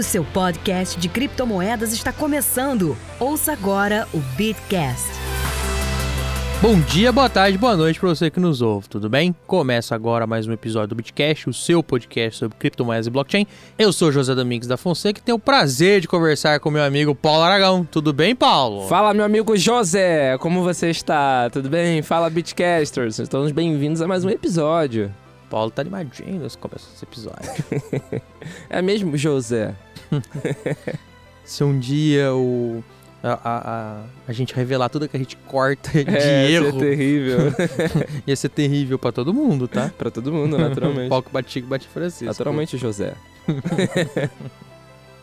O seu podcast de criptomoedas está começando. Ouça agora o Bitcast. Bom dia, boa tarde, boa noite para você que nos ouve, tudo bem? Começa agora mais um episódio do Bitcast, o seu podcast sobre criptomoedas e blockchain. Eu sou José Domingos da Fonseca e tenho o prazer de conversar com meu amigo Paulo Aragão. Tudo bem, Paulo? Fala, meu amigo José, como você está? Tudo bem? Fala, Bitcasters. Estamos bem-vindos a mais um episódio. Paulo tá animadinho nesse começo desse episódio. é mesmo, José? Se um dia o a, a, a, gente revelar tudo que a gente corta de é, erro. Ia ser terrível. ia ser terrível pra todo mundo, tá? pra todo mundo, naturalmente. Que bate bate Francisco. Naturalmente, José.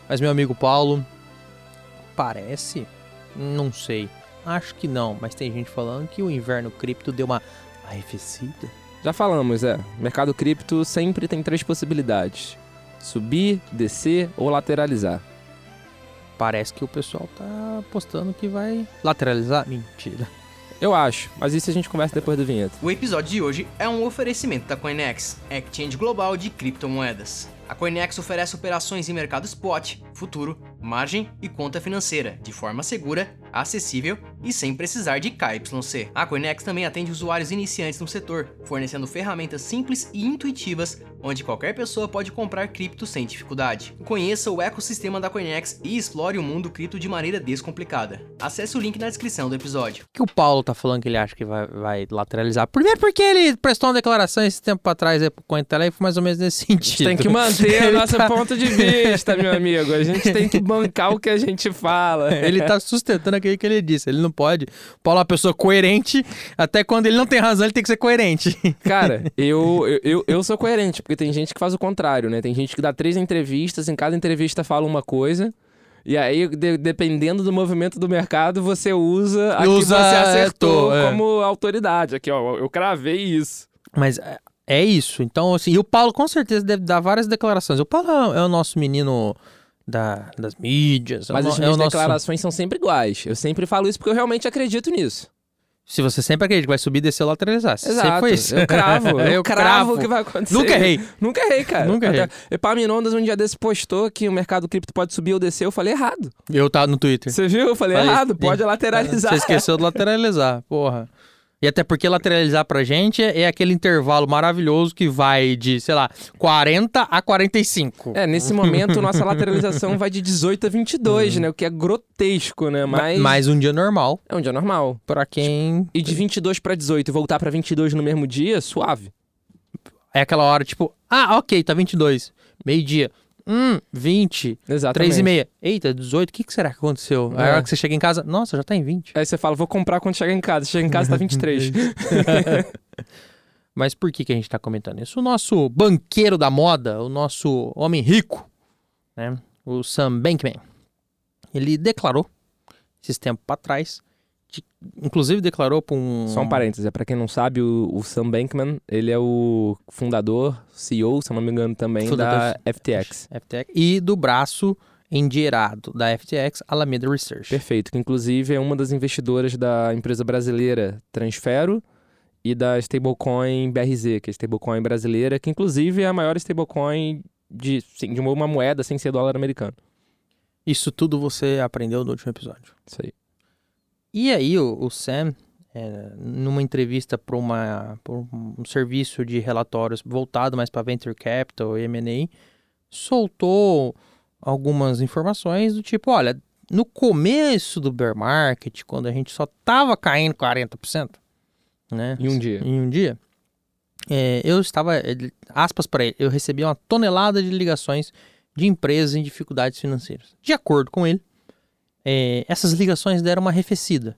Mas meu amigo Paulo, parece, não sei, acho que não, mas tem gente falando que o inverno cripto deu uma arrefecida. Já falamos, é. Mercado cripto sempre tem três possibilidades: subir, descer ou lateralizar. Parece que o pessoal tá apostando que vai lateralizar. Mentira. Eu acho, mas isso a gente conversa depois do vinheta. O episódio de hoje é um oferecimento da Coinex, exchange global de criptomoedas. A Coinex oferece operações em mercado spot, futuro, margem e conta financeira, de forma segura, acessível e sem precisar de KYC. A Coinex também atende usuários iniciantes no setor, fornecendo ferramentas simples e intuitivas, onde qualquer pessoa pode comprar cripto sem dificuldade. Conheça o ecossistema da Coinex e explore o mundo cripto de maneira descomplicada. Acesse o link na descrição do episódio. O que o Paulo tá falando que ele acha que vai, vai lateralizar? Primeiro porque ele prestou uma declaração esse tempo atrás aí pro foi mais ou menos nesse sentido. Tem que manter o nosso tá... ponto de vista, meu amigo. A gente tem que bancar o que a gente fala. Ele tá sustentando aquilo que ele disse. Ele não pode. O Paulo é uma pessoa coerente. Até quando ele não tem razão, ele tem que ser coerente. Cara, eu, eu, eu sou coerente, porque tem gente que faz o contrário, né? Tem gente que dá três entrevistas, em cada entrevista fala uma coisa. E aí, de, dependendo do movimento do mercado, você usa a usa, que você acertou é. como autoridade. Aqui, ó, eu cravei isso. Mas é, é isso. Então, assim, e o Paulo com certeza deve dar várias declarações. O Paulo é, o nosso menino da, das mídias. É Mas é as minhas é declarações são sempre iguais. Eu sempre falo isso porque eu realmente acredito nisso. Se você sempre acredita que vai subir, descer ou lateralizar. Exato. Sempre foi isso. Eu cravo. Eu, eu cravo o que vai acontecer. Nunca errei. Nunca errei, cara. Nunca errei. Epaminondas um dia desse postou que o mercado cripto pode subir ou descer. Eu falei errado. Eu tava no Twitter. Você viu? Eu falei, falei errado. Pode lateralizar. Você esqueceu de lateralizar. Porra. E até porque lateralizar pra gente é aquele intervalo maravilhoso que vai de, sei lá, 40 a 45. É, nesse momento nossa lateralização vai de 18 a 22, uhum. né? O que é grotesco, né? Mas mais um dia normal. É um dia normal. Para quem E de 22 para 18 e voltar para 22 no mesmo dia, suave. É aquela hora tipo, ah, OK, tá 22. Meio-dia. Hum, 20. Exatamente. 3 e meia. Eita, 18, o que, que será que aconteceu? É. Aí a hora que você chega em casa, nossa, já tá em 20. Aí você fala, vou comprar quando chegar em casa. Chega em casa, tá 23. Mas por que, que a gente tá comentando isso? O nosso banqueiro da moda, o nosso homem rico, né? O Sam Bankman, ele declarou, esses tempos para trás, inclusive declarou para um... Só um parêntese, para quem não sabe, o, o, Sam Bankman, ele é o fundador, CEO, se não me engano também, fundador da FTX. FTX. E do braço endinheirado da FTX, Alameda Research. Perfeito, que inclusive é uma das investidoras da empresa brasileira Transfero e da stablecoin BRZ, que é a stablecoin brasileira, que inclusive é a maior stablecoin de, sim, de uma moeda sem ser dólar americano. Isso tudo você aprendeu no último episódio. Isso aí. E aí o, o Sam, é, numa entrevista para um serviço de relatórios voltado mais para venture capital e M&A, soltou algumas informações do tipo, olha, no começo do bear market, quando a gente só tava caindo 40%, né? Em um dia. Em um dia. É, eu estava, aspas para ele, eu recebi uma tonelada de ligações de empresas em dificuldades financeiras. De acordo com ele, é, essas ligações deram uma arrefecida.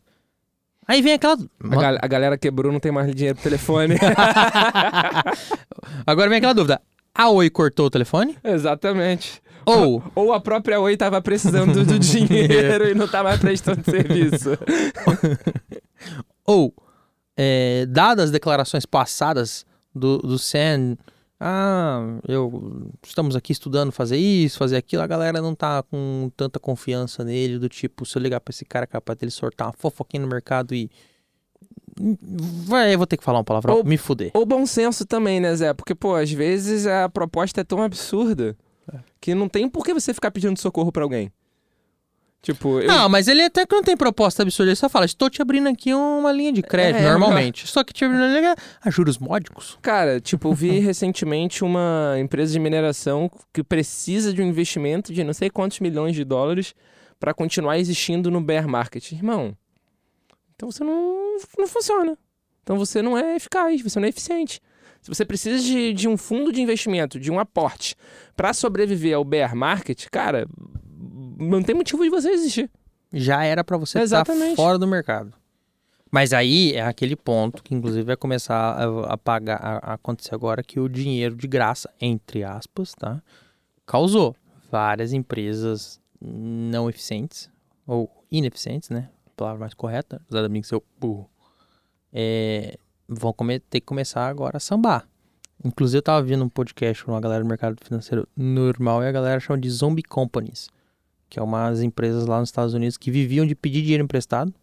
Aí vem aquela. A, gal a, galera quebrou, não tem mais dinheiro pro telefone. Agora vem aquela dúvida. A Oi cortou o telefone? Exatamente. Ou, ou a própria Oi estava precisando do dinheiro e não mais prestando serviço. ou, é, dadas as declarações passadas do, do Sam ah, eu estamos aqui estudando fazer isso, fazer aquilo, a galera não tá com tanta confiança nele, do tipo, se eu ligar pra esse cara é capaz dele sortar uma fofoquinha no mercado e. Vai, eu vou ter que falar uma palavra, me fuder. Ou bom senso também, né, Zé? Porque, pô, às vezes a proposta é tão absurda Que não tem por que você ficar pedindo socorro pra alguém. Tipo, eu. Não, mas ele até que não tem proposta absurda. Ele só fala, estou te abrindo aqui uma linha de crédito, É, normalmente. Só que te abrindo uma linha a juros módicos. Cara, tipo, eu vi recentemente uma empresa de mineração que precisa de um investimento de não sei quantos milhões de dólares pra continuar existindo no bear market. Irmão, então você não, não funciona. Então você não é eficaz, você não é eficiente. Se você precisa de, de um fundo de investimento, de um aporte pra sobreviver ao bear market, cara, não tem motivo de você existir. Já era pra você estar Exatamente. fora do mercado. Mas aí é aquele ponto que, inclusive, vai começar a, a pagar, a, a acontecer agora que o dinheiro de graça, entre aspas, tá? Causou várias empresas não eficientes, ou ineficientes, né? Palavra mais correta, apesar de mim ser burro. É, vão ter que começar agora a sambar. Inclusive, eu tava vendo um podcast com uma galera do mercado financeiro normal e a galera chama de zombie companies, que é umas empresas lá nos Estados Unidos que viviam de pedir dinheiro emprestado,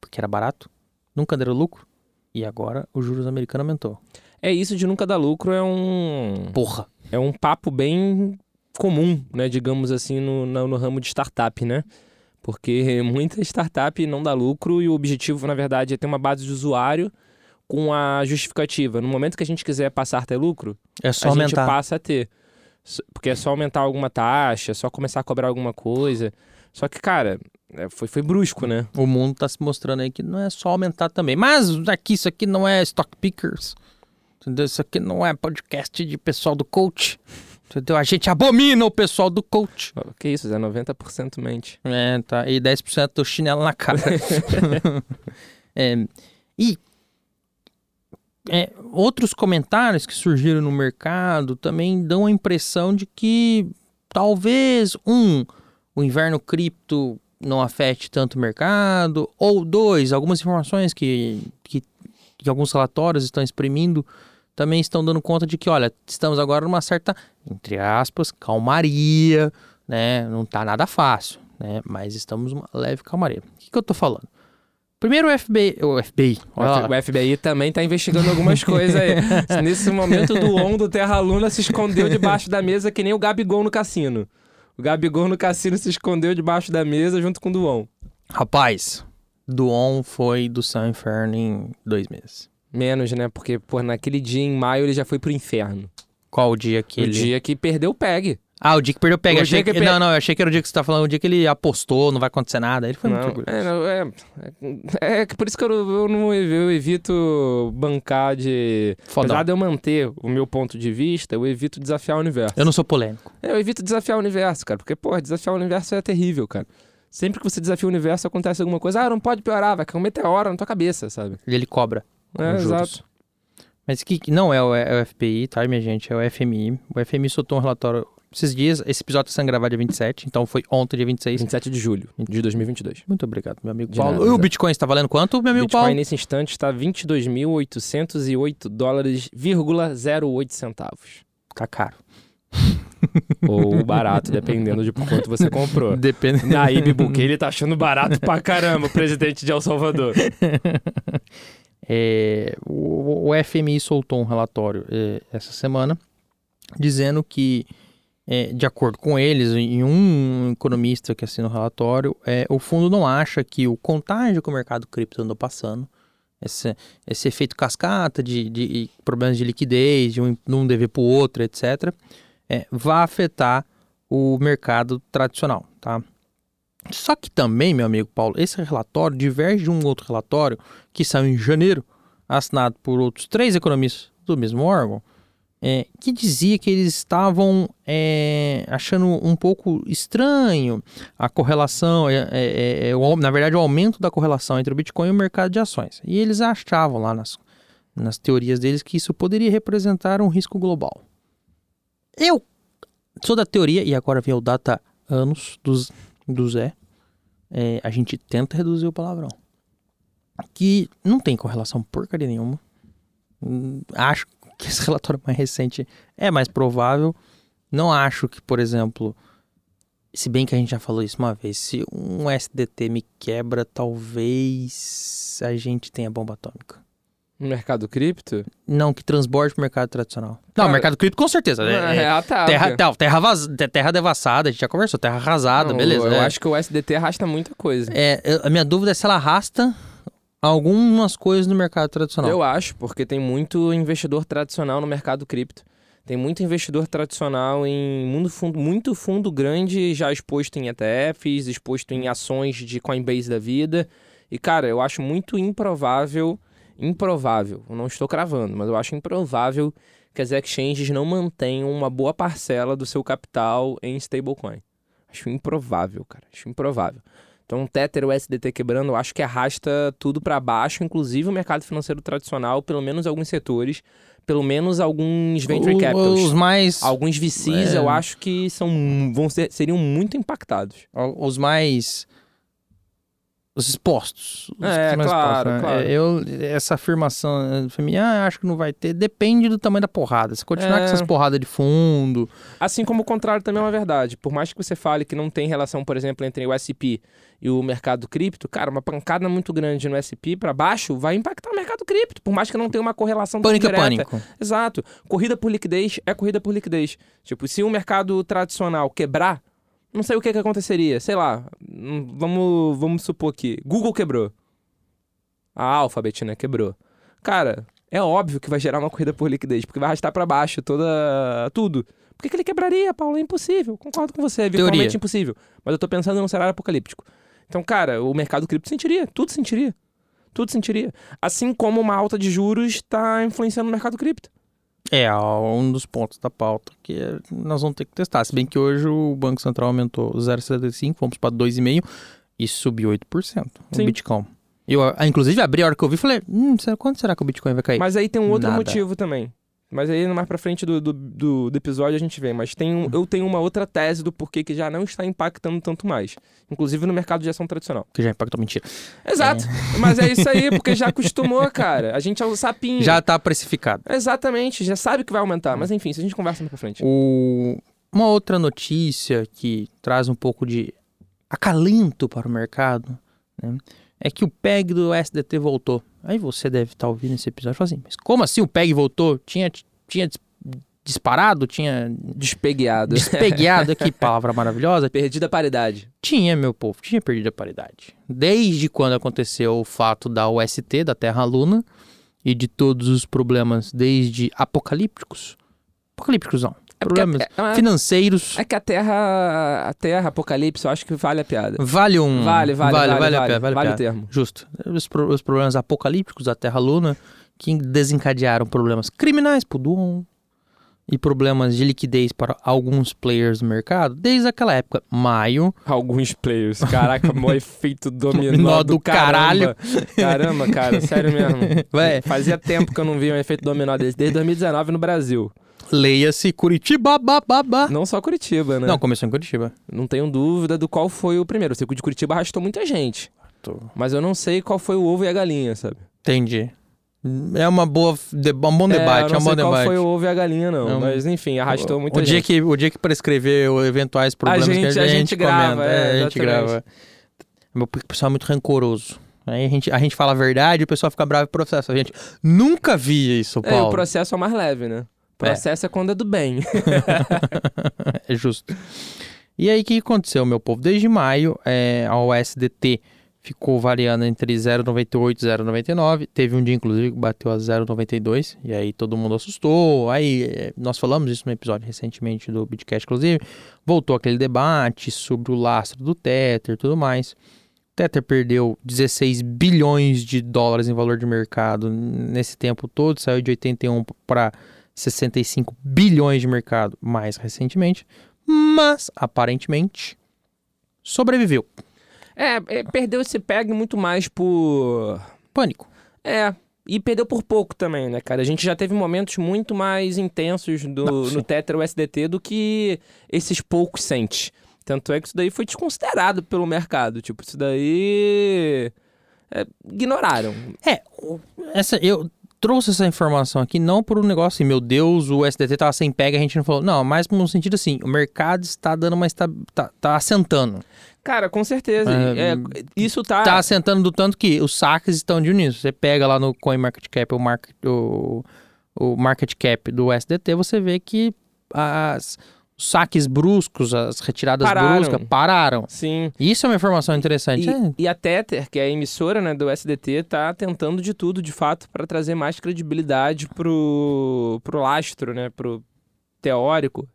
porque era barato, nunca deram lucro, e agora o juros americano aumentou. É isso de nunca dar lucro, é um. Porra! é um papo bem comum, né, digamos assim, no, no, no ramo de startup, né? Porque muita startup não dá lucro e o objetivo, na verdade, é ter uma base de usuário com a justificativa. No momento que a gente quiser passar a ter lucro, É só a gente aumentar. passa a ter. Porque é só aumentar alguma taxa, é só começar a cobrar alguma coisa. Só que, cara, é, foi, foi brusco, né? O mundo tá se mostrando aí que não é só aumentar também. Mas aqui, isso aqui não é stock pickers. Entendeu? Isso aqui não é podcast de pessoal do coach. Entendeu? A gente abomina o pessoal do coach. Que isso, Zé? 90% mente. É, tá. E 10% do chinelo na cara. É, e é, outros comentários que surgiram no mercado também dão a impressão de que talvez, um, o inverno cripto não afete tanto o mercado, ou dois, algumas informações que, que, que alguns relatórios estão exprimindo também estão dando conta de que, olha, estamos agora numa certa, entre aspas, calmaria, né? Não tá nada fácil, né? Mas estamos numa leve calmaria. O que, que eu tô falando? Primeiro o FBI, o FBI, O. O FBI também tá investigando algumas coisas aí. Nesse momento do on do Terra Luna se escondeu debaixo da mesa que nem o Gabigol no cassino. O Gabigol no cassino se escondeu debaixo da mesa junto com o Duon. Rapaz, do On foi do San Inferno em dois meses. Menos, né? Porque, pô, naquele dia em maio ele já foi pro inferno. Qual o dia que O ele... dia que perdeu o PEG. Ah, o dia que perdeu pega. Achei que... que Não, não, eu achei que era o dia que você tá falando, o dia que ele apostou, não vai acontecer nada. Ele foi muito Não, orgulhoso. é, não, é, é, é por isso que eu, eu não eu evito bancar de. Fodão. Apesar de eu manter o meu ponto de vista, eu evito desafiar o universo. Eu não sou polêmico. É, Eu evito desafiar o universo, cara. Porque, pô, desafiar o universo é terrível, cara. Sempre que você desafia o universo, acontece alguma coisa. Ah, não pode piorar, vai cair um meteoro na tua cabeça, sabe? E ele cobra. É, exato. Mas que que não é o, é o FPI, tá, minha gente? É o FMI. O FMI soltou um relatório esses dias. Esse episódio está sendo gravado dia 27, então foi ontem, dia 26. 27 de julho de 2022. Muito obrigado, meu amigo De Paulo. nada, e o. Bitcoin está valendo quanto, meu amigo Bitcoin Paulo? nesse instante está 22.808 dólares, vírgula 08 centavos. Tá caro. Ou barato, dependendo de quanto você comprou. Depende. Naíbe Bukele tá achando barato pra caramba, o presidente de El Salvador. É, o, o FMI soltou um relatório é, essa semana dizendo que, é, de acordo com eles, e um economista que assina o relatório, é, o fundo não acha que o contágio que o mercado cripto andou passando, esse, esse efeito cascata de, de problemas de liquidez, de um, de um dever para o outro, etc., é, vai afetar o mercado tradicional, tá? Só que também, meu amigo Paulo, esse relatório diverge de um outro relatório que saiu em janeiro, assinado por outros três economistas do mesmo órgão, é, que dizia que eles estavam é, achando um pouco estranho a correlação, é, é, é, o- na verdade, o aumento da correlação entre o Bitcoin e o mercado de ações. E eles achavam lá nas, nas teorias deles que isso poderia representar um risco global. Eu sou da teoria, e agora vem o data anos dos, do Zé, é, a gente tenta reduzir o palavrão. Que não tem correlação porcaria nenhuma. Hum, Acho que esse relatório mais recente é mais provável. Não acho que, por exemplo, se bem que a gente já falou isso uma vez, se um SDT me quebra, talvez a gente tenha bomba atômica. No mercado cripto? Não, que transborde pro mercado tradicional. Não, Cara, mercado cripto com certeza. É, é, ah, tá. terra, não, terra, vaz, te- terra devassada, a gente já conversou. Terra arrasada, Não, beleza. Eu, é. acho que o SDT arrasta muita coisa. É, eu- a minha dúvida é se ela arrasta algumas coisas no mercado tradicional. Eu acho, porque tem muito investidor tradicional no mercado cripto. Tem muito investidor tradicional em mundo fundo, muito fundo grande já exposto em ETFs, exposto em ações de Coinbase da vida. E, cara, eu acho muito improvável, improvável, não estou cravando, mas eu acho improvável que as exchanges não mantenham uma boa parcela do seu capital em stablecoin. Acho improvável, cara. Acho improvável. Então, o Tether o SDT quebrando, eu acho que arrasta tudo para baixo, inclusive o mercado financeiro tradicional, pelo menos alguns setores, pelo menos alguns venture O- capitals. Os mais. Alguns VCs É. eu acho que são, vão ser, seriam muito impactados. Os mais. Os expostos. Os É, claro, expostos, né? claro. É, Eu, essa afirmação eh, feminina, ah, acho que não vai ter, depende do tamanho da porrada. Se continuar É. com essas porradas de fundo. Assim como o contrário também é uma verdade. Por mais que você fale que não tem relação, por exemplo, entre o SP e o mercado cripto, cara, uma pancada muito grande no SP para baixo vai impactar o mercado cripto, por mais que não tenha uma correlação Pânico é direta. pânico. Exato. Corrida por liquidez é corrida por liquidez. Tipo, se o mercado tradicional quebrar, não sei o que, que aconteceria. Sei lá, hum, vamos, vamos supor que Google quebrou. A Alphabet, né, quebrou. Cara, é óbvio que vai gerar uma corrida por liquidez, porque vai arrastar pra baixo toda tudo. Por que, que ele quebraria, Paulo? É impossível. Concordo com você, é virtualmente impossível. Mas eu tô pensando num cenário apocalíptico. Então, cara, o mercado cripto sentiria, tudo sentiria. Tudo sentiria. Assim como uma alta de juros está influenciando no mercado cripto. É, um dos pontos da pauta que nós vamos ter que testar. Se bem que hoje o Banco Central aumentou 0,75, fomos para 2,5% e subiu 8% o. Bitcoin. Eu, ah, inclusive, abri a hora que eu vi e falei, hum, quando será que o Bitcoin vai cair? Mas aí tem um outro Nada. motivo também. Mas aí mais pra frente do, do, do, do episódio a gente vê. Mas tem um- eu tenho uma outra tese do porquê que já não está impactando tanto mais. Inclusive no mercado de ação tradicional. Que já impactou mentira. Exato. Mas é isso aí, porque já acostumou, cara. A gente é o sapinho. Já tá precificado. Exatamente, já sabe que vai aumentar. Mas enfim, isso a gente conversa mais pra frente. O- Uma outra notícia que traz um pouco de acalento para o mercado né, é que o PEG do SDT voltou. Aí você deve estar ouvindo esse episódio e falar assim, mas como assim o PEG voltou? Tinha, tinha dis- disparado? Tinha Despegueado. despegueado? que palavra maravilhosa. Perdida a paridade. Tinha, meu povo, tinha perdido a paridade. Desde quando aconteceu o fato da UST, da Terra Luna, e de todos os problemas, desde apocalípticos. Apocalípticos não. Porque problemas é- é- financeiros. É que a Terra. A Terra, Apocalipse, eu acho que vale a piada. Vale um. Vale, vale, vale, vale, vale, a pena, vale, a vale o termo. Justo. Os, pro- os problemas apocalípticos da Terra Luna que desencadearam problemas criminais pro Duon e problemas de liquidez para alguns players do mercado desde aquela época. Maio. Alguns players. Caraca, mó efeito dominó, do, do caralho. Caramba, cara, sério mesmo. Vai. Fazia tempo que eu não via um efeito dominó desse, desde 2019 no Brasil. Leia-se Curitiba, bababá. Não só Curitiba, né? Não, começou em Curitiba. Não tenho dúvida do qual foi o primeiro. O de Curitiba arrastou muita gente. Mas eu não sei qual foi o ovo e a galinha, sabe? Entendi. É uma boa, de- um bom debate, é, é, um não bom sei qual debate. foi o ovo e a galinha, não. É Mas enfim, arrastou muita o dia gente. que O dia que prescrever o- eventuais problemas gente- que a a gente, gente grava, comenta, é, a gente exatamente. grava. Meu pessoal é muito rancoroso. Aí a gente, a gente fala a verdade, o pessoal fica bravo e processa. A gente nunca via isso, É, Paulo. o processo é o mais leve, né? O processo é, quando é do bem. é justo. E aí, o que aconteceu, meu povo? Desde maio, é, a USDT ficou variando entre 0,98 e 0,99. Teve um dia, inclusive, que bateu a 0,92. E aí todo mundo assustou. Aí é, nós falamos isso no episódio recentemente do Bitcast, inclusive. Voltou aquele debate sobre o lastro do Tether e tudo mais. O Tether perdeu 16 bilhões de dólares em valor de mercado nesse tempo todo. Saiu de 81 para 65 bilhões de mercado mais recentemente. Mas, aparentemente, sobreviveu. É, é, perdeu esse PEG muito mais por. Pânico. É. E perdeu por pouco também, né, cara? A gente já teve momentos muito mais intensos do, Não, no Tetra USDT do que esses poucos cents. Tanto é que isso daí foi desconsiderado pelo mercado. Tipo, isso daí. é, ignoraram. É, essa, eu, trouxe essa informação aqui não por um negócio assim, meu Deus, o SDT tava sem pega, a gente não falou. Não, mas no sentido assim, o mercado está dando uma esta... tá, tá assentando. Cara, com certeza. É, É, isso tá. Tá assentando do tanto que os saques estão diminuindo. Você pega lá no CoinMarketCap o, market, o, o market cap do SDT, você vê que as, saques bruscos, as retiradas Pararam. bruscas pararam. Sim. Isso é uma informação interessante. E, É, e a Tether, que é a emissora né, do SDT, tá tentando de tudo, de fato, para trazer mais credibilidade pro, pro lastro, né? Pro teórico.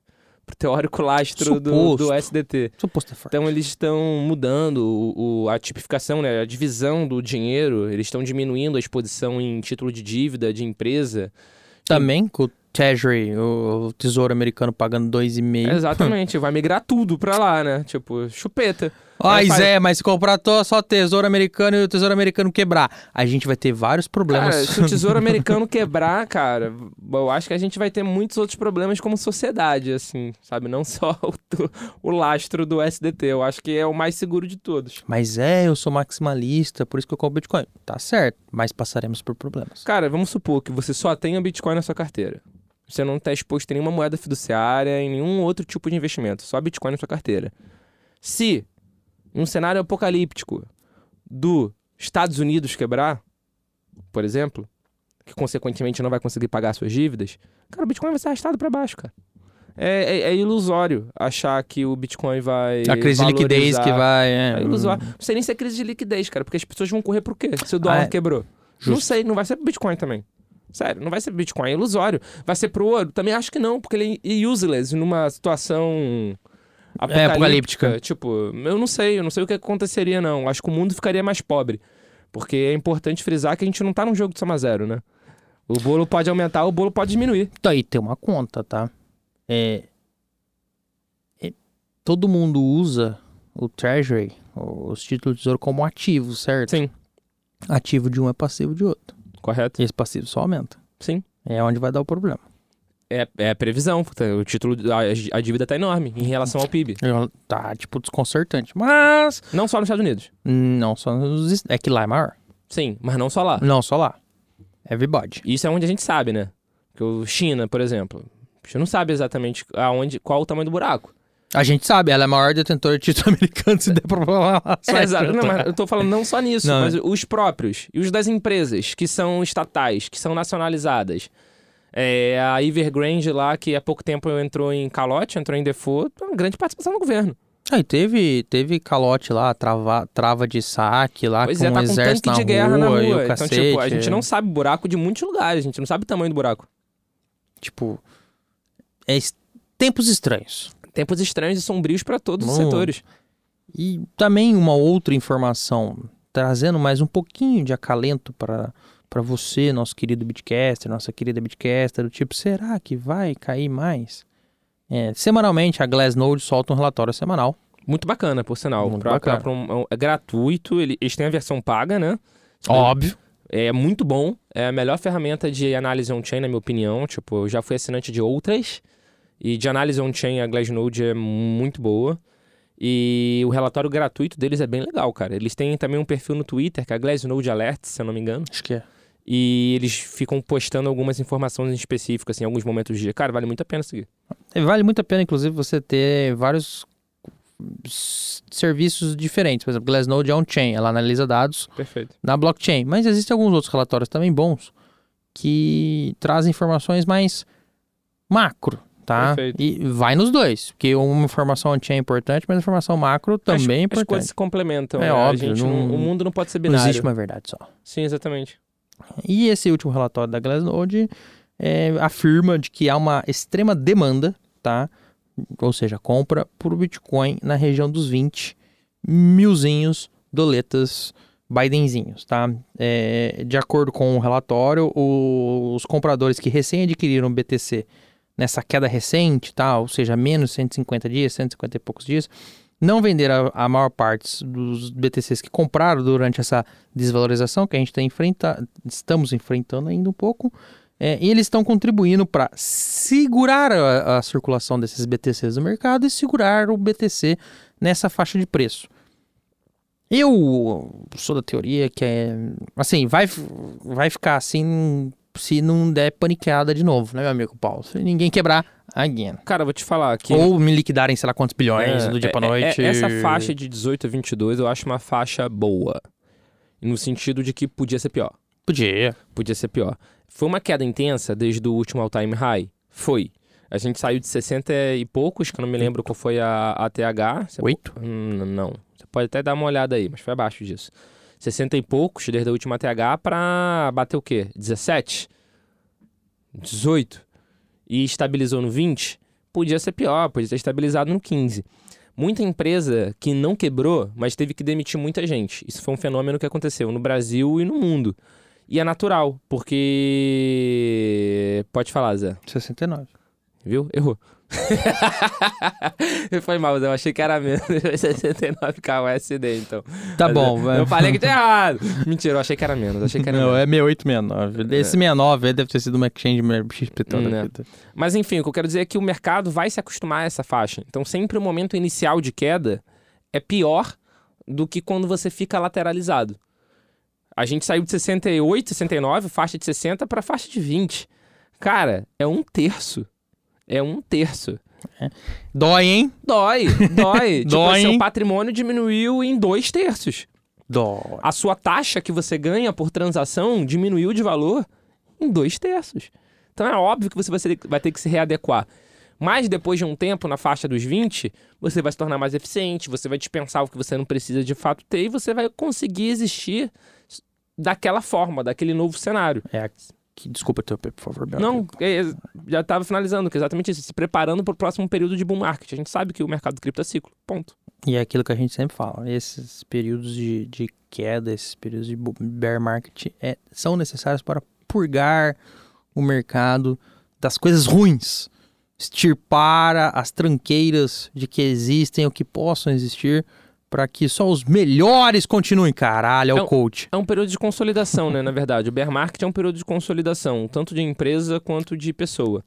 Pro teórico lastro do, Suposto. do SDT. suposto é forte. Então eles estão mudando o, o- a tipificação, né, a divisão do dinheiro, eles estão diminuindo a exposição em título de dívida de empresa. Também com o Treasury, o, Tesouro Americano pagando 2,5. Exatamente, vai migrar tudo pra lá, né? Tipo, chupeta. É, faz- Zé, mas se comprar só Tesouro Americano e o Tesouro Americano quebrar, a gente vai ter vários problemas. Cara, se o tesouro americano quebrar, cara, eu acho que a gente vai ter muitos outros problemas como sociedade, assim, sabe? Não só o, o lastro do SDT. Eu acho que é o mais seguro de todos. Mas é, eu sou maximalista, por isso que eu compro Bitcoin. Tá certo, mas passaremos por problemas. Cara, vamos supor que você só tenha Bitcoin na sua carteira. Você não está exposto em nenhuma moeda fiduciária, em nenhum outro tipo de investimento, só Bitcoin na sua carteira. Se um cenário apocalíptico do Estados Unidos quebrar, por exemplo, que consequentemente não vai conseguir pagar suas dívidas, cara, o Bitcoin vai ser arrastado para baixo, cara. É, é- é ilusório achar que o Bitcoin vai. A crise de liquidez que vai. É, É ilusório. Não sei nem se é crise de liquidez, cara, porque as pessoas vão correr pro quê? Se o Ah, dólar é. quebrou. Não Justo. sei, não vai ser pro Bitcoin também. Sério, não vai ser Bitcoin, é ilusório. Vai ser pro ouro? Também acho que não, porque ele é useless numa situação apocalíptica. apocalíptica. Tipo, eu não sei, eu não sei o que aconteceria, não. Acho que o mundo ficaria mais pobre. Porque é importante frisar que a gente não tá num jogo de soma zero, né? O bolo pode aumentar, o bolo pode diminuir. Então, aí tem uma conta, tá? É, é- todo mundo usa o Treasury, os títulos de tesouro, como ativo, certo? Sim. Ativo de um é passivo de outro. Correto? E esse passivo só aumenta. Sim. É onde vai dar o problema. É, é a previsão. O título, a, a dívida tá enorme em relação ao PIB. Tá, tipo, desconcertante. Mas, Não só nos Estados Unidos. não só nos... É que lá é maior. Sim, mas não só lá. Não, só lá. Everybody. Isso é onde a gente sabe, né? Que o China, por exemplo, a gente não sabe exatamente aonde, qual o tamanho do buraco. A gente sabe, ela é a maior detentora de título americano, se der pra falar. lá, É, certo? exato. Não, mas eu tô falando não só nisso, Não, mas os próprios e os das empresas que são estatais, que são nacionalizadas. É, a Evergrande lá, que há pouco tempo entrou em calote, entrou em default, uma grande participação do governo. Aí teve, teve calote lá, trava, trava de saque lá, Pois com é, um tá com exército tanque na de guerra na rua e o rua. Então, cacete. tipo, a gente é. não sabe o buraco de muitos lugares, a gente não sabe o tamanho do buraco. Tipo, é tempos estranhos. Tempos estranhos e sombrios para todos os Bom. setores. E também uma outra informação, trazendo mais um pouquinho de acalento para para você, nosso querido Bitcaster, nossa querida Bitcaster, do tipo, será que vai cair mais? É, semanalmente, a Glassnode solta um relatório semanal. Muito bacana, por sinal. Muito Pra- bacana. pra um- é gratuito, ele- eles têm a versão paga, né? Óbvio. É muito bom. É a melhor ferramenta de análise on-chain, na minha opinião. Tipo, eu já fui assinante de outras. E de análise on-chain, a Glassnode é muito boa. E o relatório gratuito deles é bem legal, cara. Eles têm também um perfil no Twitter, que é a Glassnode Alerts, se eu não me engano. Acho que é. E eles ficam postando algumas informações específicas, assim, em alguns momentos do dia. Cara, vale muito a pena seguir. E Vale muito a pena, inclusive, você ter vários serviços diferentes. Por exemplo, Glassnode é on-chain, ela analisa dados Perfeito. na blockchain. Mas existem alguns outros relatórios também bons que trazem informações mais macro, tá? Perfeito. E vai nos dois, porque uma informação on-chain é importante, mas a informação macro também é As coisas importante. se complementam. É né? óbvio, gente não- não- o mundo não pode ser Não binário. existe uma verdade só. Sim, exatamente. E esse último relatório da Glassnode é, afirma de que há uma extrema demanda, tá? Ou seja, compra por Bitcoin na região dos 20 milzinhos doletas Bidenzinhos, tá? É, de acordo com o relatório, os compradores que recém adquiriram BTC nessa queda recente, tá? Ou seja, menos 150 dias, 150 e poucos dias, não venderam a, a maior parte dos BTCs que compraram durante essa desvalorização que a gente está enfrenta, estamos enfrentando ainda um pouco. É, e eles estão contribuindo para segurar a, a circulação desses BTCs no mercado e segurar o BTC nessa faixa de preço. Eu sou da teoria que é assim, vai, vai ficar assim se não der paniqueada de novo, né, meu amigo Paulo? Se ninguém quebrar again. Cara, vou te falar que. Ou me liquidarem, sei lá quantos bilhões É, do dia é, pra é, noite. é, essa faixa de 18 a 22 eu acho uma faixa boa. No sentido de que podia ser pior. Podia. Podia ser pior. Foi uma queda intensa desde o último all-time high? Foi. A gente saiu de 60 e poucos, que eu não me lembro qual foi a ATH. Você Oito? Hum, não. Você pode até dar uma olhada aí, mas foi abaixo disso. 60 e poucos desde a última ATH pra bater o quê? 17? 18? E estabilizou no 20? Podia ser pior, podia ter estabilizado no 15. Muita empresa que não quebrou, mas teve que demitir muita gente. Isso foi um fenômeno que aconteceu no Brasil e no mundo. E é natural, porque. Pode falar, Zé. 69. Viu? Errou. Foi mal. Eu achei que era menos 69k USD, então. Tá Mas bom, eu, velho. eu falei que tinha errado. Mentira, eu achei que era menos. Achei que era Não, menos. é 6869. Esse 69 aí deve ter sido uma exchange XP Né. da vida. Mas enfim, o que eu quero dizer é que o mercado vai se acostumar a essa faixa. Então, sempre o momento inicial de queda é pior do que quando você fica lateralizado. A gente saiu de 68, 69, faixa de 60 para faixa de 20. Cara, é um terço. É um terço. Dói, hein? Dói, dói. tipo, Dói, seu hein? patrimônio diminuiu em dois terços. Dói. A sua taxa que você ganha por transação diminuiu de valor em dois terços. Então é óbvio que você vai ter que se readequar. Mas depois de um tempo, na faixa dos 20, você vai se tornar mais eficiente, você vai dispensar o que você não precisa de fato ter e você vai conseguir existir daquela forma, daquele novo cenário. É aqui. Desculpa interromper, por favor. Não, amigo. é, já estava finalizando, que é exatamente isso, se preparando para o próximo período de bull market. A gente sabe que o mercado cripto é ciclo, ponto. E é aquilo que a gente sempre fala. Esses períodos de, de queda, esses períodos de bear market é, são necessários para purgar o mercado das coisas ruins. Extirpar as tranqueiras de que existem ou que possam existir para que só os melhores continuem. Caralho, é Não. o coach. É um período de consolidação, né? Na verdade, o bear market é um período de consolidação, tanto de empresa quanto de pessoa.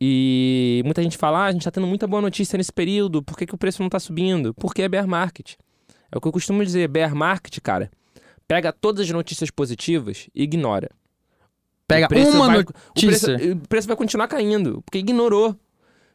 E muita gente fala, ah, a gente tá tendo muita boa notícia nesse período, por que, que o preço não tá subindo? Porque é bear market. É o que eu costumo dizer, bear market, cara, pega todas as notícias positivas e ignora. Pega uma vai- notícia. O preço, o preço vai continuar caindo, porque ignorou.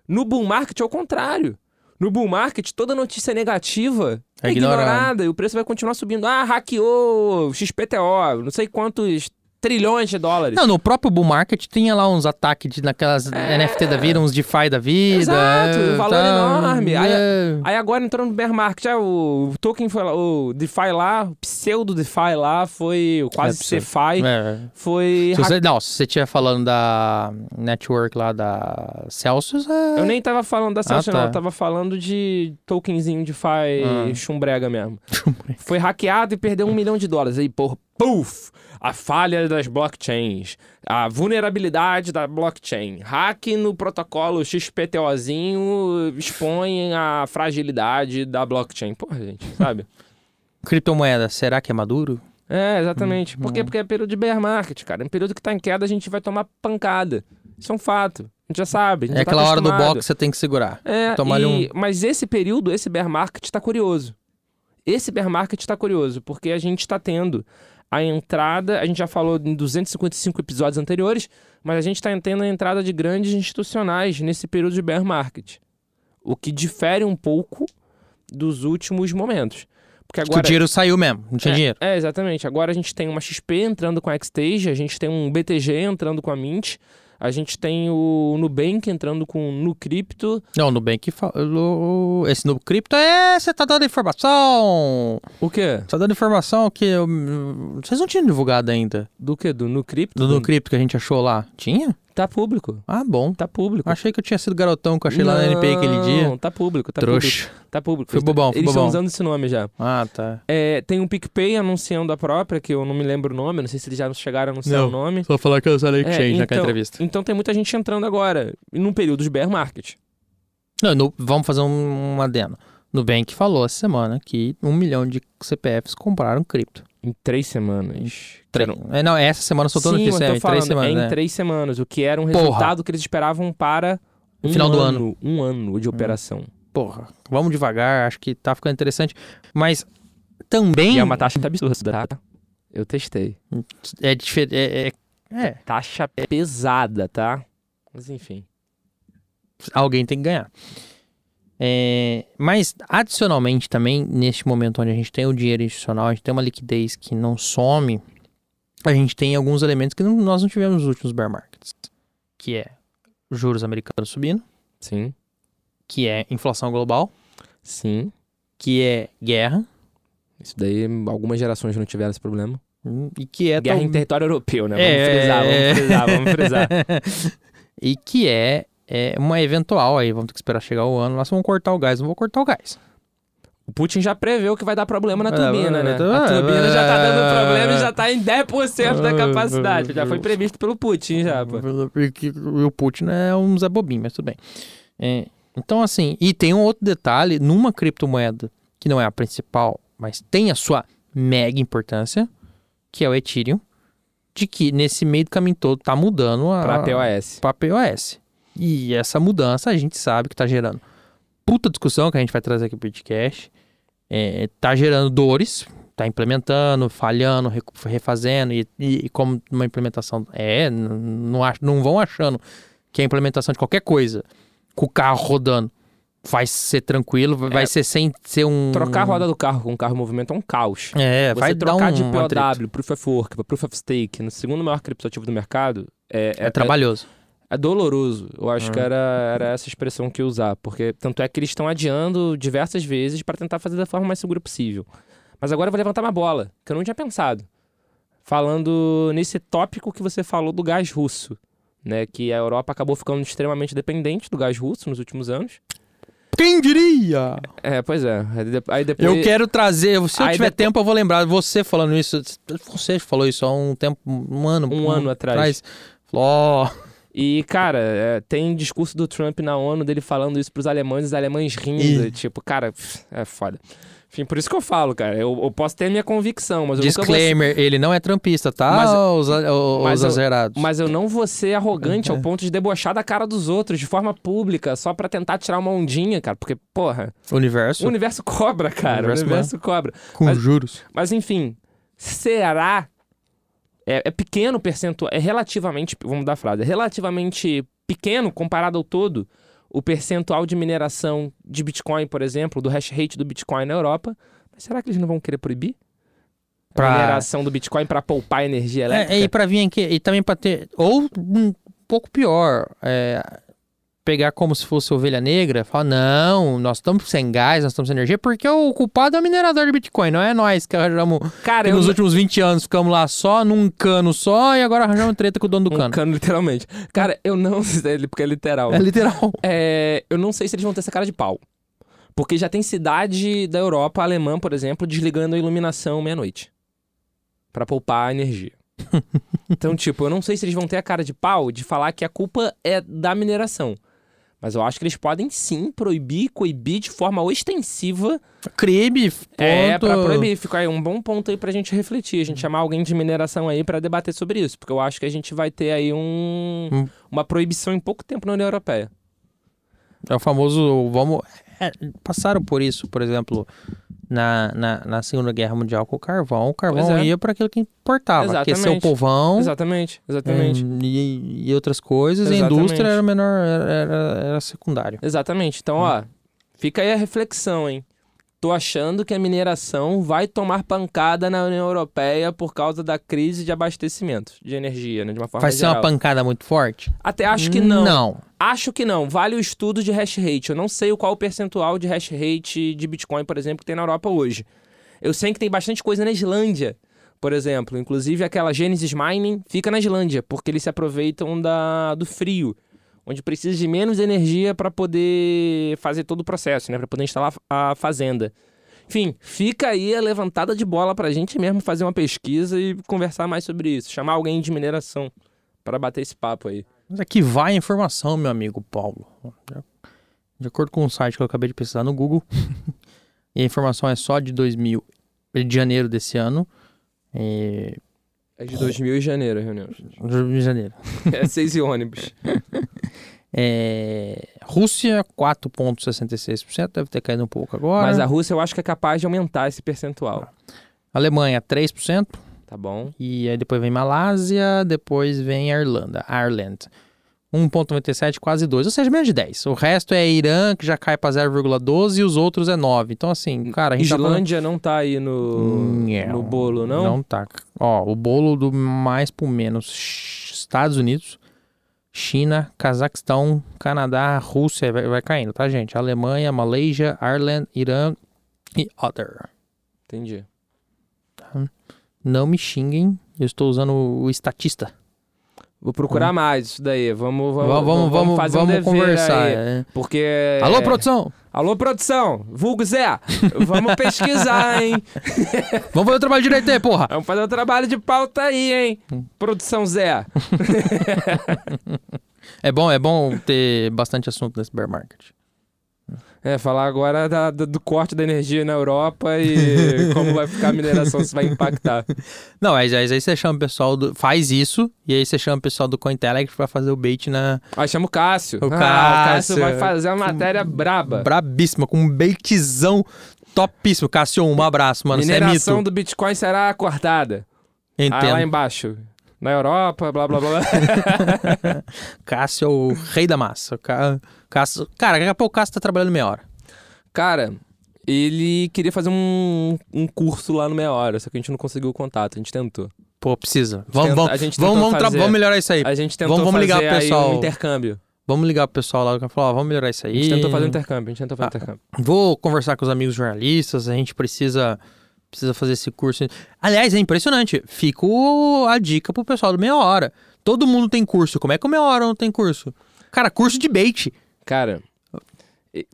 No bull market é o contrário. No bull market, toda notícia negativa É ignorada. ignorada e o preço vai continuar subindo. Ah, hackeou XPTO, não sei quantos trilhões de dólares. Não, no próprio bull market tinha lá uns ataques de, naquelas NFT da vida, uns DeFi da vida. Exato, é, um valor tá, enorme. Aí- é. Aí agora entrou no bear market, ah, o token foi lá, o DeFi lá, o pseudo DeFi lá foi o quase É. CeFi, É. foi Se você, não, se você estiver falando da network lá da Celsius, é... Eu nem tava falando da Celsius, tá. não. Eu tava falando de tokenzinho DeFi Ah. chumbrega mesmo. Foi hackeado e perdeu um milhão de dólares. Aí, por puf! A falha das blockchains. A vulnerabilidade da blockchain. Hack no protocolo XPTOzinho expõe a fragilidade da blockchain. Porra, gente, sabe? criptomoeda, será que é maduro? É, Hum, exatamente. Por quê? Porque é período de bear market, cara. Em período que tá em queda, a gente vai tomar pancada. Isso é um fato. A gente já sabe. Gente É já tá aquela hora do box que você tem que segurar. É, e- mas esse período, esse bear market tá curioso. Esse bear market tá curioso, porque a gente tá tendo a entrada, a gente já falou em 255 episódios anteriores, mas a gente tá tendo a entrada de grandes institucionais nesse período de bear market. O que difere um pouco dos últimos momentos. Porque Que o agora dinheiro saiu mesmo, não tinha é, dinheiro. É, exatamente. Agora a gente tem uma XP entrando com a Xstage, a gente tem um BTG entrando com a Mint, a gente tem o Nubank entrando com o Nucrypto. Não, o Nubank falou... Esse no cripto é... Você tá dando informação! O quê? Você tá dando informação que... eu- Vocês não tinham divulgado ainda. Do quê? Do Nucrypto? Do, do cripto que a gente achou lá. Tinha? Tá público. Ah, bom. Tá público. Achei que eu tinha sido garotão que eu achei lá na NPI aquele dia. Não, tá público, tá Trouxa. público. Tá público. Eles- bobão, fui Eles estão bobão. usando esse nome já. Ah, tá. É, tem o PicPay anunciando a própria, que eu não me lembro o nome, não sei se eles já chegaram a anunciar Não. o nome. Só falar que eu falei É, exchange naquela então- entrevista. Então tem muita gente entrando agora, num período de bear market. Não, no- vamos fazer um, um adeno. Nubank falou essa semana que um milhão de CPFs compraram cripto. Em três semanas. Tre- É, não, essa semana soltou Sim, notícia. É, em três semanas, é em né? três semanas, o que era um Porra. resultado que eles esperavam para um Final do ano. Um ano de operação. Porra, vamos devagar, acho que tá ficando interessante. Mas também E é uma taxa absurda, tá? Eu testei. é, difer- é, é É, Taxa pesada, tá? Mas enfim. alguém tem que ganhar. É, mas, adicionalmente também, neste momento onde a gente tem o dinheiro institucional, a gente tem uma liquidez que não some, a gente tem alguns elementos que não- nós não tivemos nos últimos bear markets. Que é juros americanos subindo, Sim. que é inflação global, Sim. que é guerra, Isso daí, algumas gerações não tiveram esse problema. hum, e que é... Guerra tal- em território europeu, né? Vamos É, frisar, é. vamos frisar, vamos frisar. e que é, é uma eventual, aí vamos ter que esperar chegar o ano, nós vamos cortar o gás, não vou cortar o gás. O Putin já preveu que vai dar problema na turbina, né? A turbina já tá dando problema e já tá em 10% da capacidade. Já foi previsto pelo Putin, já, pô. O Putin é um Zé Bobinho, mas tudo bem. É, então, assim, e tem um outro detalhe, numa criptomoeda, que não é a principal, mas tem a sua mega importância, que é o Ethereum, de que nesse meio do caminho todo tá mudando a, Pra POS. para POS. E essa mudança a gente sabe que tá gerando puta discussão que a gente vai trazer aqui pro podcast. É, tá gerando dores, tá implementando, falhando, refazendo e, e- e como uma implementação é, não, ach- não vão achando que a implementação de qualquer coisa com o carro rodando vai ser tranquilo, vai É. ser sem ser um Trocar a roda do carro com o carro em movimento é um caos. É, Você vai trocar um de. POW, Proof of Work, Proof of Stake, no segundo maior criptoativo do mercado, é, é, trabalhoso. É doloroso. Eu acho Ah. que era, era essa expressão que eu usar. Porque tanto é que eles estão adiando diversas vezes para tentar fazer da forma mais segura possível. Mas agora eu vou levantar uma bola, que eu não tinha pensado. Falando nesse tópico que você falou do gás russo. Né, que a Europa acabou ficando extremamente dependente do gás russo nos últimos anos. Quem diria? É, pois é. Aí de- Aí depois... Eu quero trazer, se eu Aí tiver depo- tempo eu vou lembrar, você falando isso, você falou isso há um tempo, um ano, Um ano atrás. Falou, ó, E, cara, é, tem discurso do Trump na ONU dele falando isso pros alemães, os alemães rindo. Ih. Tipo, cara, é foda. Enfim, por isso que eu falo, cara. Eu, eu posso ter a minha convicção, mas eu nunca vou disclaimer, ele não é trampista, tá? Mas- os os mas eu- exagerados. Mas eu não vou ser arrogante ao ponto de debochar da cara dos outros de forma pública, só pra tentar tirar uma ondinha, cara. Porque, porra, Universo, o universo cobra, cara. O universo universo, cobra. com mas- juros. Mas, enfim, será. É, é pequeno o percentual. É relativamente. Vamos mudar a frase. É relativamente pequeno comparado ao todo o percentual de mineração de Bitcoin, por exemplo, do hash rate do Bitcoin na Europa. Mas será que eles não vão querer proibir? A Pra- mineração do Bitcoin pra poupar energia elétrica? É, e pra vir aqui, e também pra ter, ou um pouco pior, é, pegar como se fosse ovelha negra, falar, não, nós estamos sem gás, nós estamos sem energia, porque o culpado é o minerador de Bitcoin, não é nós que arranjamos, Cara, eu nos últimos 20 anos ficamos lá só num cano só e agora arranjamos treta com o dono do Um cano. cano, literalmente. Cara, eu não sei, porque é literal. É literal. É, eu não sei se eles vão ter essa cara de pau. Porque já tem cidade da Europa, alemã, por exemplo, desligando a iluminação meia-noite. Pra poupar energia. então, tipo, eu não sei se eles vão ter a cara de pau de falar que a culpa é da mineração. Mas eu acho que eles podem sim proibir, coibir de forma ostensiva. Crime, ponto. É, pra proibir. Fica aí um bom ponto aí pra gente refletir. A gente chamar alguém de mineração aí pra debater sobre isso. Porque eu acho que a gente vai ter aí um, Hum. uma proibição em pouco tempo na União Europeia. É o famoso, vamos... é, passaram por isso, por exemplo, na, na, na Segunda Guerra Mundial com o carvão. O carvão é. ia para aquilo que importava, que é Exatamente. povão Exatamente, exatamente. hum, e, e outras coisas. E a Exatamente. indústria era menor, era, era, era secundário. Exatamente. Então, ó, fica aí a reflexão, hein? Tô achando que a mineração vai tomar pancada na União Europeia por causa da crise de abastecimento de energia, né? De uma forma Vai ser geral. uma pancada muito forte? Até acho que não. Não. Acho que não. Vale o estudo de hash rate. Eu não sei o qual o percentual de hash rate de Bitcoin, por exemplo, que tem na Europa hoje. Eu sei que tem bastante coisa na Islândia, por exemplo. Inclusive aquela Genesis Mining fica na Islândia, porque eles se aproveitam da, do frio, onde precisa de menos energia para poder fazer todo o processo, né? Para poder instalar a fazenda. Enfim, fica aí a levantada de bola pra gente mesmo fazer uma pesquisa e conversar mais sobre isso. Chamar alguém de mineração para bater esse papo aí. Mas aqui vai a informação, meu amigo Paulo. De acordo com o site que eu acabei de pesquisar no Google, e a informação é só de 2000, de janeiro desse ano. É, É de 2000 e janeiro a reunião. de janeiro. É seis e ônibus. É, Rússia, 4,66%, deve ter caído um pouco agora. Mas a Rússia eu acho que é capaz de aumentar esse percentual. Alemanha, 3%. Tá bom. E aí depois vem Malásia, depois vem a Irlanda, Ireland. 1.97, quase 2, ou seja, menos de 10. O resto é Irã, que já cai pra 0,12 e os outros é 9. Então, assim, cara, a gente tá falando- Islândia não tá aí no, Não. no bolo, não? Não tá. Ó, o bolo do mais pro menos. Estados Unidos, China, Cazaquistão, Canadá, Rússia, vai, vai caindo, tá, gente? Alemanha, Malásia, Ireland, Irã e Other. Entendi. Não me xinguem, eu estou usando o estatista. Vou procurar mais isso daí. Vamos, vamos, Vamos, vamos, vamos, fazer um vamos dever conversar. é. Porque. Alô, produção! Alô, produção! Vulgo Zé! Vamos pesquisar, hein? Vamos fazer o trabalho direito aí, porra! Vamos fazer o trabalho de pauta aí, hein? Hum. Produção Zé. É bom, é bom ter bastante assunto nesse bear market. É, falar agora da- do, corte da energia na Europa e como vai ficar a mineração, se vai impactar. Não, mas aí, aí você chama o pessoal do. Faz isso, e aí você chama o pessoal do Cointelegraph pra fazer o bait na. Aí chama o Cássio. O Ah, o Cássio. Cássio vai fazer uma matéria braba. Brabíssima, com um baitzão topíssimo. Cássio, um abraço, mano. Você é Mineração mito. do Bitcoin será cortada. Ah, lá Entendo. embaixo. Na Europa, blá blá blá. Cássio é o rei da massa. Ca- Cássio... Cara, daqui a pouco o Cássio tá trabalhando meia hora. Cara, ele queria fazer um, um curso lá no Meia Hora, só que a gente não conseguiu o contato, a gente tentou. Pô, precisa. Vamos, tenta- vamos, a gente vamos, vamos, fazer- vamos melhorar isso aí. A gente tentou Vamos- vamos ligar pro aí pessoal. um intercâmbio. Vamos ligar pro pessoal lá e falar, ó, vamos melhorar isso A aí. gente tentou fazer um intercâmbio, a gente tentou fazer um Ah. intercâmbio. Vou conversar com os amigos jornalistas, a gente precisa precisa fazer esse curso. Aliás, é impressionante. Fica o- a dica pro pessoal do Meia Hora. Todo mundo tem curso. Como é que o Meia Hora não tem curso? Cara, curso de bait. Cara,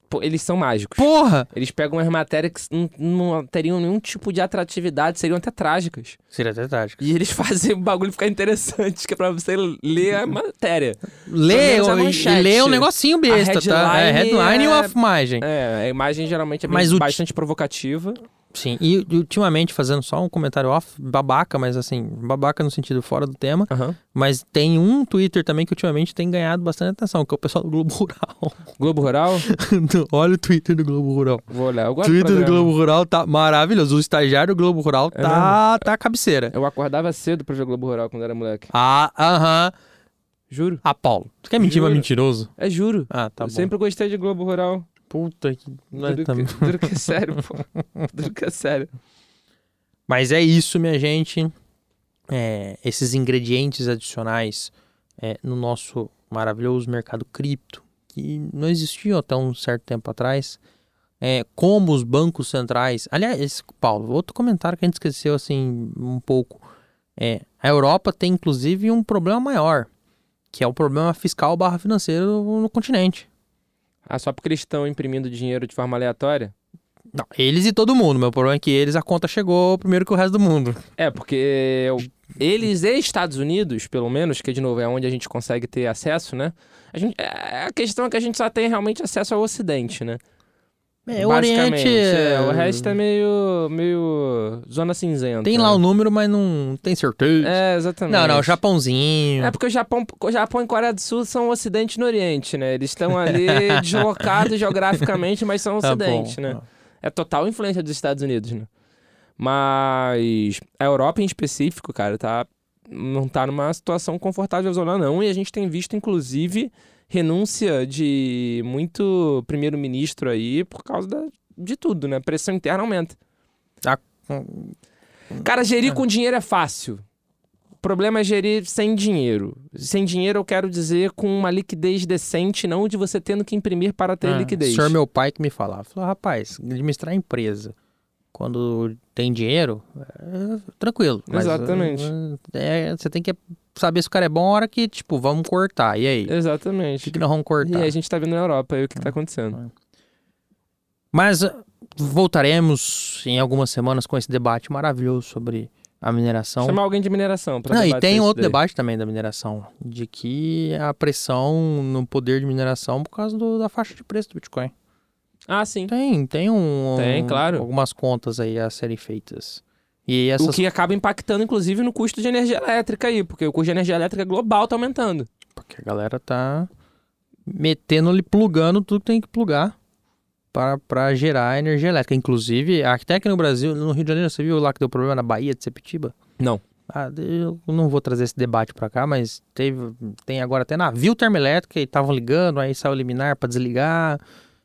pô, eles são mágicos. Porra! Eles pegam umas matérias que não, não teriam nenhum tipo de atratividade, seriam até trágicas. Seria até trágico. E eles fazem o bagulho ficar interessante, que é pra você ler a matéria. Lê, menos a e- e lê um negocinho besta, tá? É headline headline e uma é- imagem. É, a imagem geralmente é Mas o bastante provocativa. Sim, e ultimamente, fazendo só um comentário off, babaca, mas assim, babaca no sentido fora do tema, Aham. mas tem um Twitter também que ultimamente tem ganhado bastante atenção, que é o pessoal do Globo Rural. Globo Rural, Olha o Twitter do Globo Rural. vou olhar. Eu O gosto do Twitter do programa. Globo Rural tá maravilhoso. O estagiário do Globo Rural É tá, tá cabeceira. Eu acordava cedo pra ver Globo Rural quando era moleque. Ah, aham. Juro. Ah, Paulo. Tu quer mentir, Juro. mas mentiroso? É juro. Ah, tá eu bom. sempre gostei de Globo Rural. Puta que... Que é sério, pô. É sério. Mas é isso, minha gente. É, esses ingredientes adicionais é, no nosso maravilhoso mercado cripto, que não existiam até um certo tempo atrás. É, como os bancos centrais. Aliás, Paulo, outro comentário que a gente esqueceu assim um pouco. É, a Europa tem inclusive um problema maior, que é o problema fiscal barra financeiro no continente. Ah, só porque eles estão imprimindo dinheiro de forma aleatória? Não, eles e todo mundo. Meu problema é que eles a conta chegou primeiro que o resto do mundo. É, porque eles e Estados Unidos, pelo menos, que de novo é onde a gente consegue ter acesso, né? A, gente, é, a questão é que a gente só tem realmente acesso ao Ocidente, né? É, o Oriente. é, o resto é meio, meio zona cinzenta. Tem né? lá o número, mas não tem certeza. É, exatamente. não, não, o Japãozinho. É porque o Japão, o Japão e Coreia do Sul são Ocidente no Oriente, né? Eles estão ali deslocados geograficamente, mas são Tá Ocidente, bom. né? É total influência dos Estados Unidos, né? Mas a Europa em específico, cara, tá não tá numa situação confortável zona não, e a gente tem visto inclusive renúncia de muito primeiro-ministro aí por causa da- de tudo, né? Pressão interna aumenta. Tá. Cara, gerir com dinheiro é fácil. O problema é gerir sem dinheiro. Sem dinheiro eu quero dizer com uma liquidez decente, não de você tendo que imprimir para ter Ah, liquidez. O senhor meu pai que me falava. Falou, rapaz, administrar a empresa quando tem dinheiro, é tranquilo. Exatamente. é, você tem que saber se o cara é bom a hora que, tipo, vamos cortar. E aí? O Exatamente. que, que nós vamos E cortar? aí a gente tá vendo na Europa aí o que, que tá acontecendo. Mas uh, voltaremos em algumas semanas com esse debate maravilhoso sobre a mineração. Chamar alguém de mineração pra Não, e tem outro daí. debate também da mineração, de que a pressão no poder de mineração por causa do- da faixa de preço do Bitcoin. Ah, sim. Tem, tem um, Tem, um- claro. algumas contas aí a serem feitas. E essas O que acaba impactando, inclusive, no custo de energia elétrica aí, porque o custo de energia elétrica global tá aumentando. porque a galera tá metendo ali, plugando tudo que tem que plugar para, para gerar energia elétrica. Inclusive, até aqui no Brasil, no Rio de Janeiro, você viu lá que deu problema na Bahia de Sepetiba? Não. Ah, eu não vou trazer esse debate pra cá, mas teve, tem agora até navio termoelétrico e estavam ligando, aí saiu liminar pra desligar.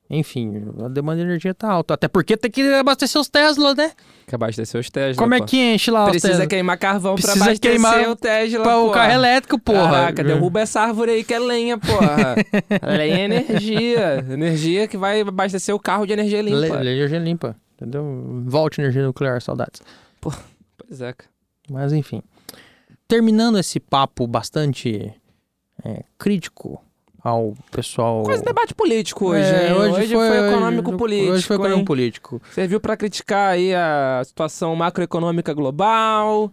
Enfim, a demanda de energia tá alta. Até porque tem que abastecer os Tesla, né? Que abastecer os Tesla. Como é pô. que enche lá os Precisa Tesla? queimar carvão Precisa pra abastecer queimar o Tesla, Pra o carro elétrico, porra. Caraca, derruba essa árvore aí que é lenha, porra. lenha é energia. Energia que vai abastecer o carro de energia limpa. Le- energia limpa, entendeu? Volte energia nuclear, saudades. Pois é, cara. Mas enfim. Terminando esse papo bastante é, crítico ao pessoal. Quase debate político hoje, É, hein? Hoje, foi, hoje- econômico-político. Hoje foi econômico-político. Serviu pra criticar aí a situação macroeconômica global,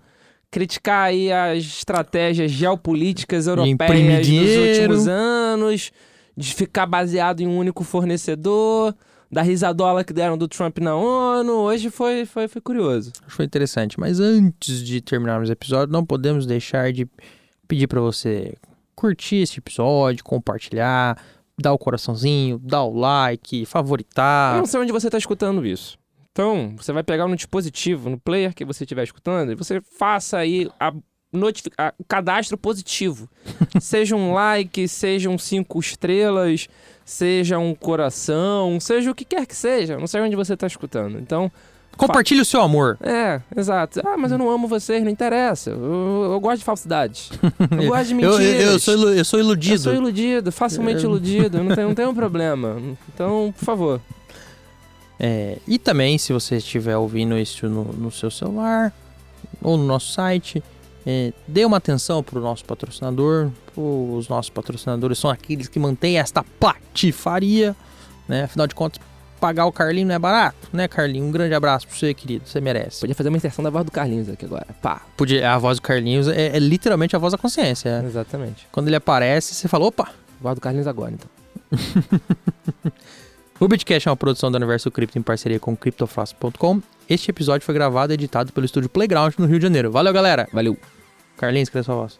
criticar aí as estratégias geopolíticas europeias dos últimos anos, de ficar baseado em um único fornecedor, da risadola que deram do Trump na ONU. Hoje foi, foi, foi curioso. Acho que foi interessante. Mas antes de terminarmos o episódio, não podemos deixar de pedir pra você curtir esse episódio, compartilhar, dar o coraçãozinho, dar o like, Eu favoritar. não sei onde você está escutando isso. Então, você vai pegar no dispositivo, no player que você estiver escutando, e você faça aí a notifi- a- o cadastro positivo. seja um like, sejam cinco estrelas, seja um coração, seja o que quer que seja. Não sei onde você está escutando. Então, Compartilhe o seu amor. é, exato. Ah, mas eu não amo vocês, não interessa. Eu, eu gosto de falsidades. Eu gosto de Eu, mentiras. eu, eu sou, eu sou iludido. Eu sou iludido, facilmente É. iludido. Não tem, não tem um problema. Então, por favor. É, e também, se você estiver ouvindo isso no, no seu celular ou no nosso site, é, dê uma atenção para o nosso patrocinador. Os nossos patrocinadores são aqueles que mantêm esta patifaria, né? Afinal de contas, pagar o Carlinho não é barato, né, Carlinho? Um grande abraço para você, querido. Você merece. Podia fazer uma inserção da voz do Carlinhos aqui agora. Pá. Podia, a voz do Carlinhos é, é literalmente a voz da consciência. é. Exatamente. Quando ele aparece, você fala, opa, Voz do Carlinhos agora, então. O Bitcast é uma produção do Universo Cripto em parceria com CryptoFácil.com. Este episódio foi gravado e editado pelo estúdio Playground no Rio de Janeiro. Valeu, galera! Valeu. Carlinhos, cadê sua voz?